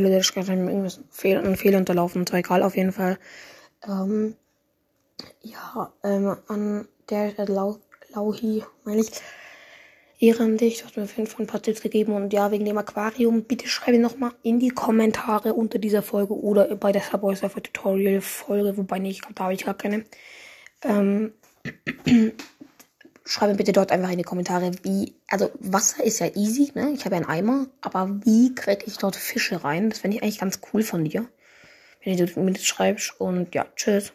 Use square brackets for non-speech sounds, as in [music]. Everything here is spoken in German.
die Leute hat irgendwas Fehl, ein Fehler unterlaufen. Ist egal, auf jeden Fall. Ähm, ja, ähm, an der äh, Lau, Lauhi, meine ich, Ehre an dich. Du hast mir auf jeden Fall ein paar Tipps gegeben. Und ja, wegen dem Aquarium, bitte schreibe nochmal in die Kommentare unter dieser Folge oder bei der Subway Surfer Tutorial Folge, wobei nicht, ich da habe ich gar keine. Ähm, [clears throat] schreibe bitte dort einfach in die Kommentare, wie, also Wasser ist ja easy, ne? Ich habe ja einen Eimer, aber wie kriege ich dort Fische rein? Das fände ich eigentlich ganz cool von dir, wenn du mir das schreibst. Und ja, tschüss.